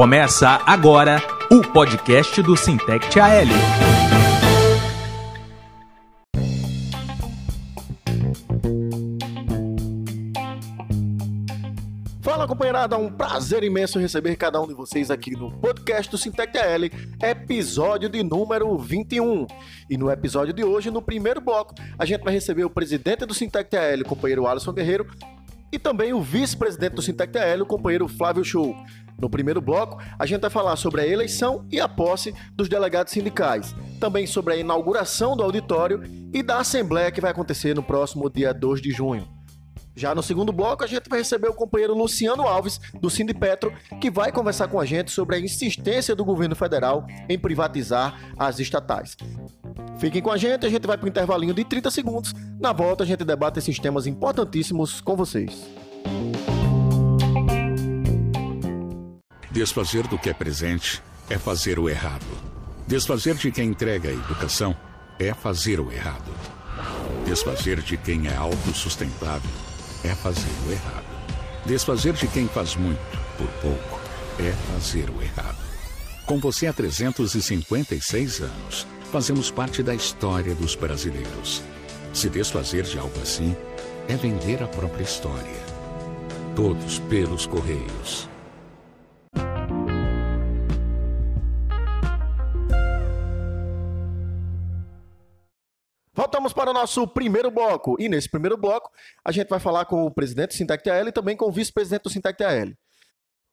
Começa agora o podcast do Sintect AL. Fala companheirada, é um prazer imenso receber cada um de vocês aqui no podcast do Sintec AL, episódio de número 21. E no episódio de hoje, no primeiro bloco, a gente vai receber o presidente do Sintec AL, companheiro Alisson Guerreiro, e também o vice-presidente do Sintec AL, o companheiro Flávio Show. No primeiro bloco, a gente vai falar sobre a eleição e a posse dos delegados sindicais, também sobre a inauguração do auditório e da assembleia que vai acontecer no próximo dia 2 de junho. Já no segundo bloco, a gente vai receber o companheiro Luciano Alves, do Sindipetro, que vai conversar com a gente sobre a insistência do governo federal em privatizar as estatais. Fiquem com a gente, a gente vai para o intervalinho de 30 segundos. Na volta, a gente debate esses temas importantíssimos com vocês. Desfazer do que é presente é fazer o errado. Desfazer de quem entrega a educação é fazer o errado. Desfazer de quem é autossustentável é fazer o errado. Desfazer de quem faz muito por pouco é fazer o errado. Com você há 356 anos, fazemos parte da história dos brasileiros. Se desfazer de algo assim é vender a própria história. Todos pelos Correios. Voltamos para o nosso primeiro bloco. E nesse primeiro bloco, a gente vai falar com o presidente do Sintec TL e também com o vice-presidente do Sintec TL.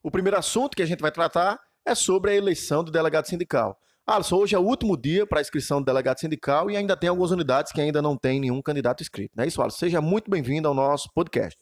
O primeiro assunto que a gente vai tratar é sobre a eleição do delegado sindical. Alisson, hoje é o último dia para a inscrição do delegado sindical e ainda tem algumas unidades que ainda não tem nenhum candidato inscrito. Não é isso, Alisson? Seja muito bem-vindo ao nosso podcast.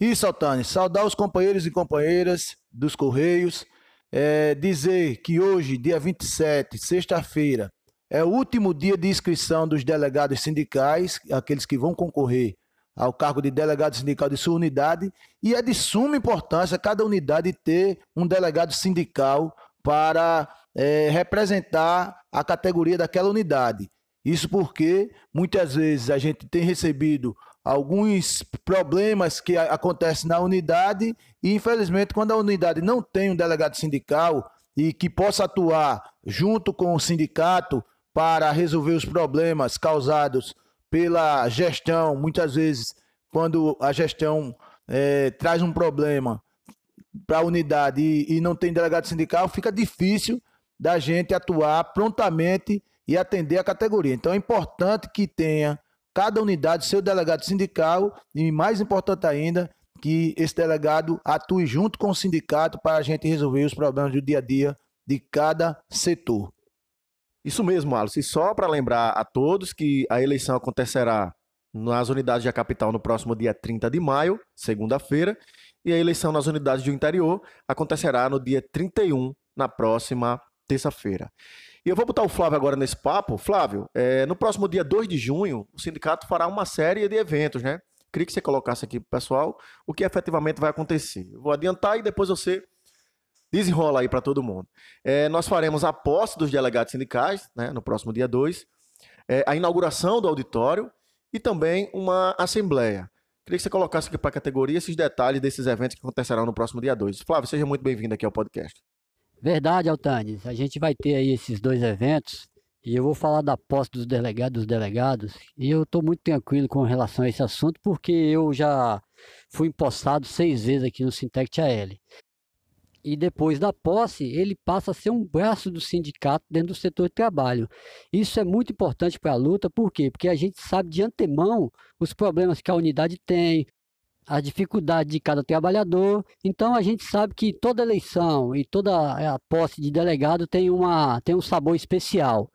Isso, Altani. Saudar os companheiros e companheiras dos Correios. É, dizer que hoje, dia 27, sexta-feira, é o último dia de inscrição dos delegados sindicais, aqueles que vão concorrer ao cargo de delegado sindical de sua unidade, e é de suma importância cada unidade ter um delegado sindical para é, representar a categoria daquela unidade. Isso porque muitas vezes a gente tem recebido alguns problemas que acontecem na unidade e, infelizmente, quando a unidade não tem um delegado sindical e que possa atuar junto com o sindicato para resolver os problemas causados pela gestão. Muitas vezes, quando a gestão é, traz um problema para a unidade e, e não tem delegado sindical, fica difícil da gente atuar prontamente e atender a categoria. Então é importante que tenha cada unidade seu delegado sindical e, mais importante ainda, que esse delegado atue junto com o sindicato para a gente resolver os problemas do dia a dia de cada setor. Isso mesmo, Alisson. E só para lembrar a todos que a eleição acontecerá nas unidades da capital no próximo dia 30 de maio, segunda-feira, e a eleição nas unidades do interior acontecerá no dia 31, na próxima terça-feira. E eu vou botar o Flávio agora nesse papo. Flávio, é, no próximo dia 2 de junho, o sindicato fará uma série de eventos, né? Queria que você colocasse aqui para o pessoal o que efetivamente vai acontecer. Eu vou adiantar e depois você desenrola aí para todo mundo. É, nós faremos a posse dos delegados sindicais, né, no próximo dia 2, é, a inauguração do auditório e também uma assembleia. Queria que você colocasse aqui para a categoria esses detalhes desses eventos que acontecerão no próximo dia 2. Flávio, seja muito bem-vindo aqui ao podcast. Verdade, Altanes. A gente vai ter aí esses dois eventos e eu vou falar da posse dos delegados, dos delegados, e eu estou muito tranquilo com relação a esse assunto, porque eu já fui empossado seis vezes aqui no Sintec AL e depois da posse, ele passa a ser um braço do sindicato dentro do setor de trabalho. Isso é muito importante para a luta, por quê? Porque a gente sabe de antemão os problemas que a unidade tem, a dificuldade de cada trabalhador. Então a gente sabe que toda eleição e toda a posse de delegado tem, uma, tem um sabor especial.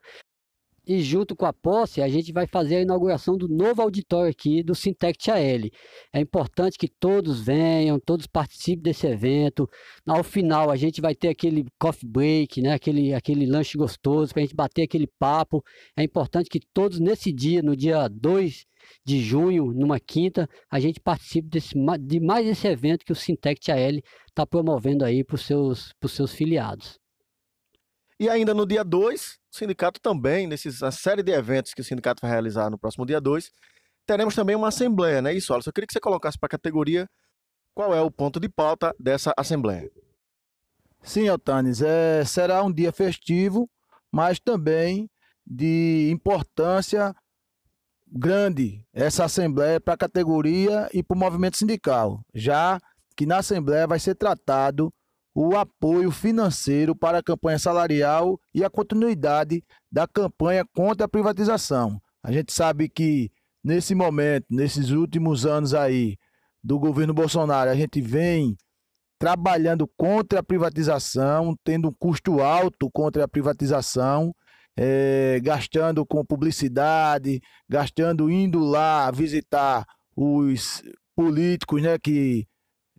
E junto com a posse, a gente vai fazer a inauguração do novo auditório aqui do Sintect AL. É importante que todos venham, todos participem desse evento. Ao final, a gente vai ter aquele coffee break, né? aquele, aquele lanche gostoso para a gente bater aquele papo. É importante que todos nesse dia, no dia 2 de junho, numa quinta, a gente participe desse, de mais esse evento que o Sintect AL está promovendo aí para os seus, seus filiados. E ainda no dia 2, o sindicato também, nessa série de eventos que o sindicato vai realizar no próximo dia 2, teremos também uma assembleia, né? Isso, Alisson, eu queria que você colocasse para a categoria qual é o ponto de pauta dessa assembleia. Sim, Altanes, é, será um dia festivo, mas também de importância grande essa Assembleia para a categoria e para o movimento sindical, já que na Assembleia vai ser tratado o apoio financeiro para a campanha salarial e a continuidade da campanha contra a privatização. A gente sabe que nesse momento, nesses últimos anos aí do governo Bolsonaro, a gente vem trabalhando contra a privatização, tendo um custo alto contra a privatização, é, gastando com publicidade, gastando indo lá visitar os políticos né, que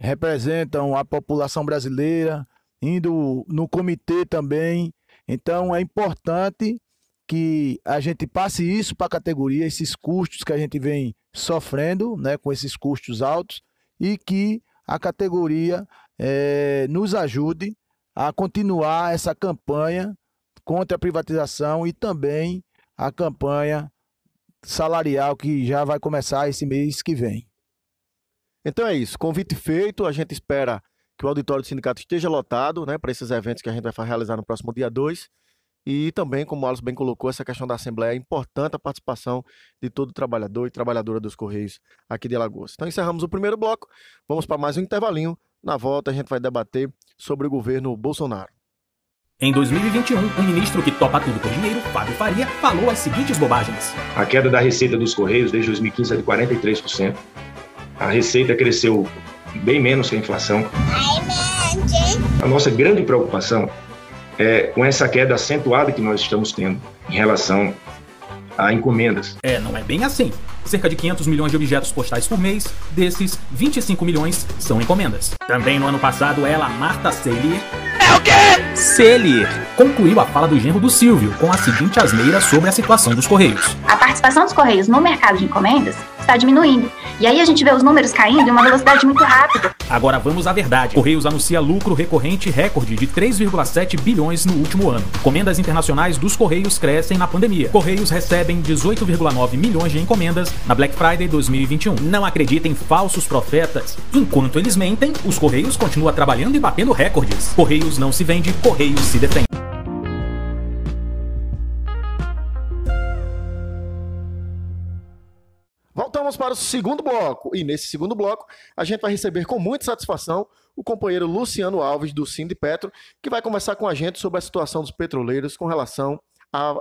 representam a população brasileira, indo no comitê também. Então é importante que a gente passe isso para a categoria, esses custos que a gente vem sofrendo, né, com esses custos altos, e que a categoria é, nos ajude a continuar essa campanha contra a privatização e também a campanha salarial que já vai começar esse mês que vem. Então é isso, convite feito, a gente espera que o auditório do sindicato esteja lotado, né, para esses eventos que a gente vai realizar no próximo dia 2. E também, como o Alisson bem colocou, essa questão da Assembleia é importante a participação de todo trabalhador e trabalhadora dos Correios aqui de Alagoas. Então encerramos o primeiro bloco, vamos para mais um intervalinho. Na volta a gente vai debater sobre o governo Bolsonaro. Em 2021, o ministro que topa tudo por dinheiro, Fábio Faria, falou as seguintes bobagens. A queda da receita dos Correios desde 2015 é de 43%. A receita cresceu bem menos que a inflação. A nossa grande preocupação é com essa queda acentuada que nós estamos tendo em relação a encomendas. É, não é bem assim. Cerca de 500 milhões de objetos postais por mês, desses, 25 milhões são encomendas. Também no ano passado, ela, Marta Celier... É o quê? Celier concluiu a fala do genro do Silvio com a seguinte asneira sobre a situação dos Correios. A participação dos Correios no mercado de encomendas está diminuindo. E aí a gente vê os números caindo em uma velocidade muito rápida. Agora vamos à verdade. Correios anuncia lucro recorrente recorde de 3,7 bilhões no último ano. Encomendas internacionais dos Correios crescem na pandemia. Correios recebem 18,9 milhões de encomendas na Black Friday 2021. Não acreditem em falsos profetas. Enquanto eles mentem, os Correios continuam trabalhando e batendo recordes. Correios não se vende, Correios se defende. Voltamos para o segundo bloco. E nesse segundo bloco, a gente vai receber com muita satisfação o companheiro Luciano Alves, do Sindipetro, que vai conversar com a gente sobre a situação dos petroleiros com relação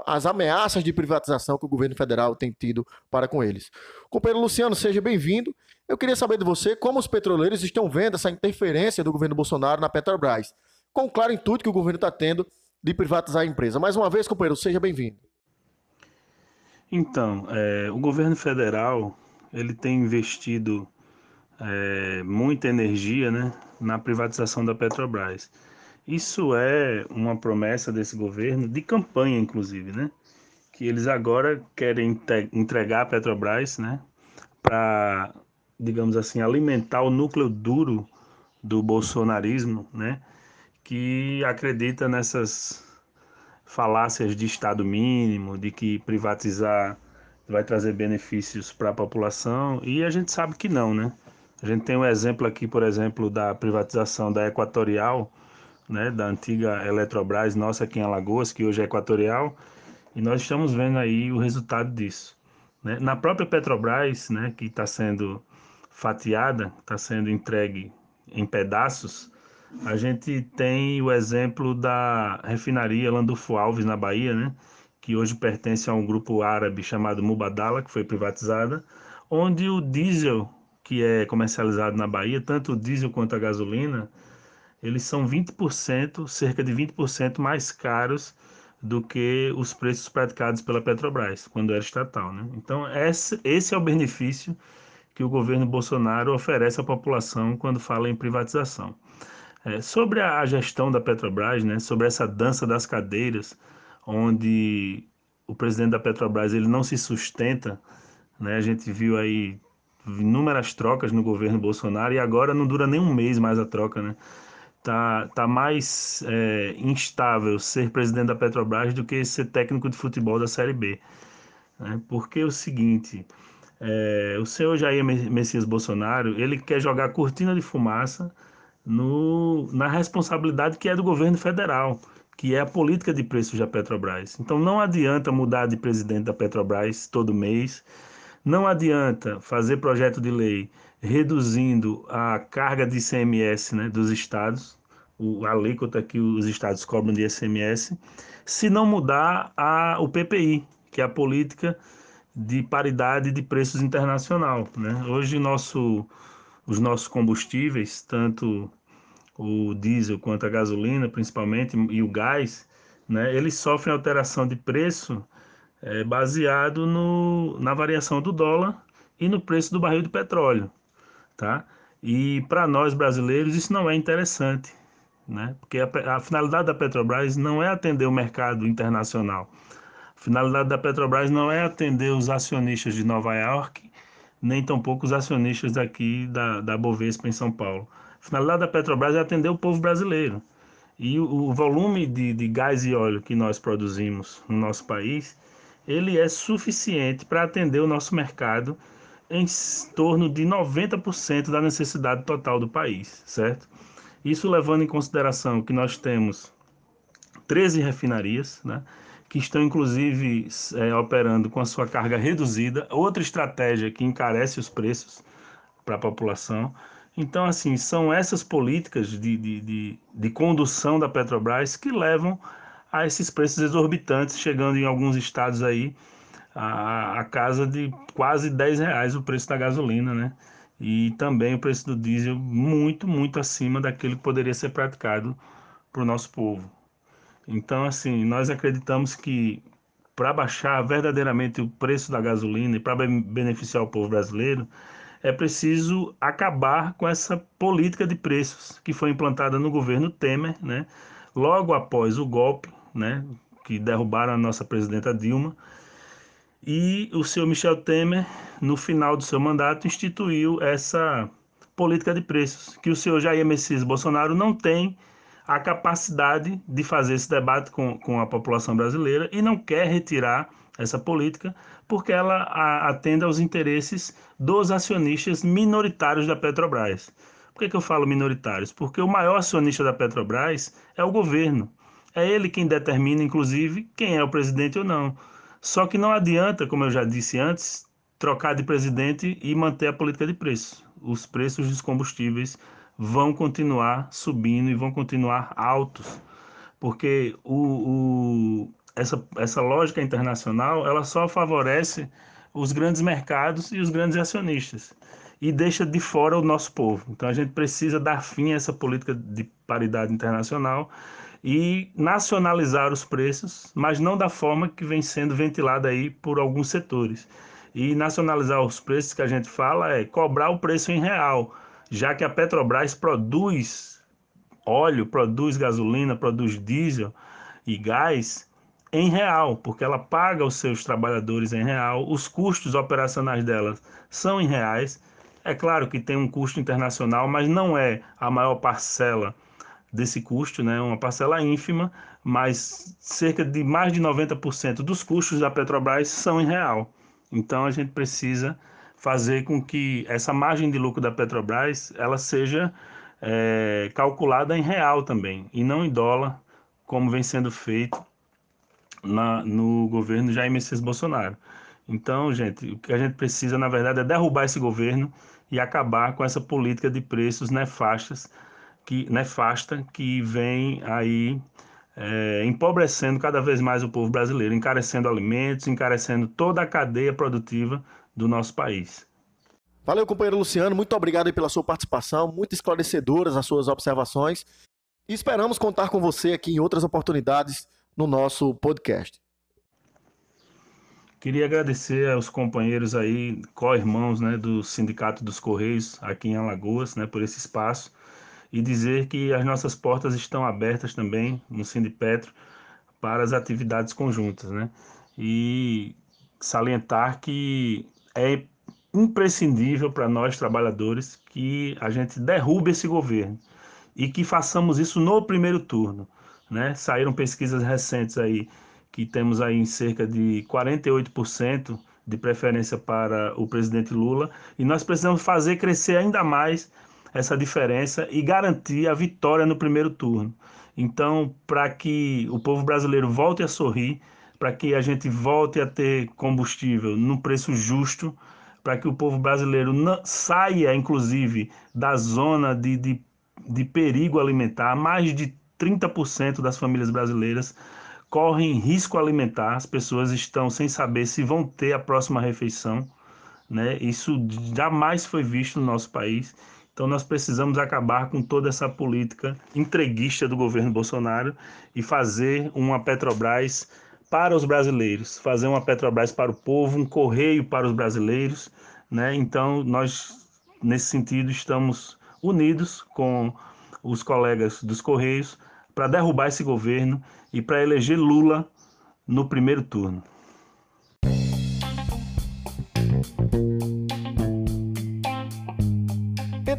às ameaças de privatização que o governo federal tem tido para com eles. Companheiro Luciano, seja bem-vindo. Eu queria saber de você como os petroleiros estão vendo essa interferência do governo Bolsonaro na Petrobras, com o claro intuito que o governo está tendo de privatizar a empresa. Mais uma vez, companheiro, seja bem-vindo. Então, é, o governo federal ele tem investido é, muita energia né, na privatização da Petrobras. Isso é uma promessa desse governo, de campanha inclusive, né? Que eles agora querem entregar a Petrobras, né? Para, digamos assim, alimentar o núcleo duro do bolsonarismo, né? Que acredita nessas falácias de Estado mínimo, de que privatizar vai trazer benefícios para a população, e a gente sabe que não, né? A gente tem um exemplo aqui, por exemplo, da privatização da Equatorial, né, da antiga Eletrobras, nossa aqui em Alagoas, que hoje é Equatorial, e nós estamos vendo aí o resultado disso. Né? Na própria Petrobras, né, que está sendo fatiada, está sendo entregue em pedaços, a gente tem o exemplo da refinaria Landulfo Alves, na Bahia, né? Que hoje pertence a um grupo árabe chamado Mubadala, que foi privatizada, onde o diesel que é comercializado na Bahia, tanto o diesel quanto a gasolina, eles são 20%, cerca de 20% mais caros do que os preços praticados pela Petrobras, quando era estatal. Né? Então, esse, é o benefício que o governo Bolsonaro oferece à população quando fala em privatização. É, sobre a gestão da Petrobras, né, sobre essa dança das cadeiras, onde o presidente da Petrobras ele não se sustenta, né, a gente viu aí inúmeras trocas no governo Bolsonaro e agora não dura nem um mês mais a troca, né? Tá, tá mais é, instável ser presidente da Petrobras do que ser técnico de futebol da Série B. Né? Porque é o seguinte, é, o senhor Jair Messias Bolsonaro, ele quer jogar cortina de fumaça no, na responsabilidade que é do governo federal, que é a política de preços da Petrobras. Então não adianta mudar de presidente da Petrobras todo mês, não adianta fazer projeto de lei reduzindo a carga de ICMS né, dos estados, o, a alíquota que os estados cobram de ICMS, se não mudar a, o PPI, que é a política de paridade de preços internacional. Né? Hoje nosso, os nossos combustíveis, tanto o diesel quanto a gasolina, principalmente, e o gás, né, eles sofrem alteração de preço é, baseado no, na variação do dólar e no preço do barril de petróleo. Tá? E para nós brasileiros isso não é interessante, né? porque a, a finalidade da Petrobras não é atender o mercado internacional. A finalidade da Petrobras não é atender os acionistas de Nova York, nem tampouco os acionistas daqui da, da Bovespa em São Paulo. A finalidade da Petrobras é atender o povo brasileiro. E o, o volume de, de gás e óleo que nós produzimos no nosso país, ele é suficiente para atender o nosso mercado em torno de 90% da necessidade total do país, certo? Isso levando em consideração que nós temos 13 refinarias, né? que estão inclusive é, operando com a sua carga reduzida, outra estratégia que encarece os preços para a população. Então, assim, são essas políticas de, de, de, de, condução da Petrobras que levam a esses preços exorbitantes, chegando em alguns estados aí a, a casa de quase 10 reais o preço da gasolina, né? E também o preço do diesel muito, muito acima daquilo que poderia ser praticado para o nosso povo. Então, assim, nós acreditamos que para baixar verdadeiramente o preço da gasolina e para beneficiar o povo brasileiro, é preciso acabar com essa política de preços que foi implantada no governo Temer, né? logo após o golpe, né? que derrubaram a nossa presidenta Dilma. E o senhor Michel Temer, no final do seu mandato, instituiu essa política de preços, que o senhor Jair Messias Bolsonaro não tem a capacidade de fazer esse debate com, com a população brasileira e não quer retirar essa política porque ela atende aos interesses dos acionistas minoritários da Petrobras. Por que, que eu falo minoritários? Porque o maior acionista da Petrobras é o governo. É ele quem determina, inclusive, quem é o presidente ou não. Só que não adianta, como eu já disse antes, trocar de presidente e manter a política de preço. Os preços dos combustíveis vão continuar subindo e vão continuar altos, porque o, o, essa, essa lógica internacional ela só favorece os grandes mercados e os grandes acionistas e deixa de fora o nosso povo. Então a gente precisa dar fim a essa política de paridade internacional e nacionalizar os preços, mas não da forma que vem sendo ventilada aí por alguns setores. E nacionalizar os preços que a gente fala é cobrar o preço em real, já que a Petrobras produz óleo, produz gasolina, produz diesel e gás em real, porque ela paga os seus trabalhadores em real, os custos operacionais delas são em reais. É claro que tem um custo internacional, mas não é a maior parcela desse custo, né? uma parcela ínfima, mas cerca de mais de 90% dos custos da Petrobras são em real. Então a gente precisa fazer com que essa margem de lucro da Petrobras ela seja é, calculada em real também e não em dólar, como vem sendo feito na, no governo Jair Messias Bolsonaro. Então, gente, o que a gente precisa, na verdade, é derrubar esse governo e acabar com essa política de preços nefastas que, nefasta que vem aí é, empobrecendo cada vez mais o povo brasileiro, encarecendo alimentos, encarecendo toda a cadeia produtiva do nosso país. Valeu, companheiro Luciano. Muito obrigado pela sua participação, muito esclarecedoras as suas observações. E esperamos contar com você aqui em outras oportunidades no nosso podcast. Queria agradecer aos companheiros aí, co-irmãos né, do Sindicato dos Correios aqui em Alagoas, né, por esse espaço e dizer que as nossas portas estão abertas também no Sindipetro para as atividades conjuntas, né? E salientar que é imprescindível para nós trabalhadores que a gente derrube esse governo e que façamos isso no primeiro turno. Né? Saíram pesquisas recentes aí que temos aí em cerca de 48% de preferência para o presidente Lula e nós precisamos fazer crescer ainda mais essa diferença e garantir a vitória no primeiro turno. Então, para que o povo brasileiro volte a sorrir, para que a gente volte a ter combustível no preço justo, para que o povo brasileiro não, saia, inclusive, da zona de, de, de perigo alimentar. Mais de 30% das famílias brasileiras correm risco alimentar, as pessoas estão sem saber se vão ter a próxima refeição. Né? Isso jamais foi visto no nosso país. Então nós precisamos acabar com toda essa política entreguista do governo Bolsonaro e fazer uma Petrobras para os brasileiros, fazer uma Petrobras para o povo, um correio para os brasileiros, né? Então nós nesse sentido estamos unidos com os colegas dos correios para derrubar esse governo e para eleger Lula no primeiro turno.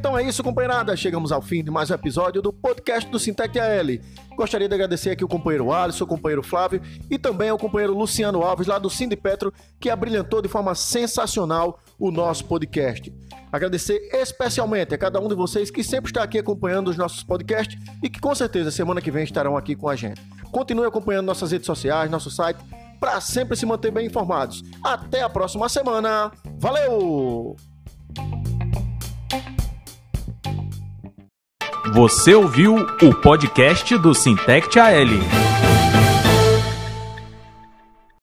Então é isso, companheirada. Chegamos ao fim de mais um episódio do podcast do Sintec AL. Gostaria de agradecer aqui o companheiro Alisson, o companheiro Flávio e também ao companheiro Luciano Alves, lá do Cindy Petro, que abrilhantou de forma sensacional o nosso podcast. Agradecer especialmente a cada um de vocês que sempre está aqui acompanhando os nossos podcasts e que com certeza semana que vem estarão aqui com a gente. Continue acompanhando nossas redes sociais, nosso site, para sempre se manter bem informados. Até a próxima semana. Valeu! Você ouviu o podcast do Sintect AL.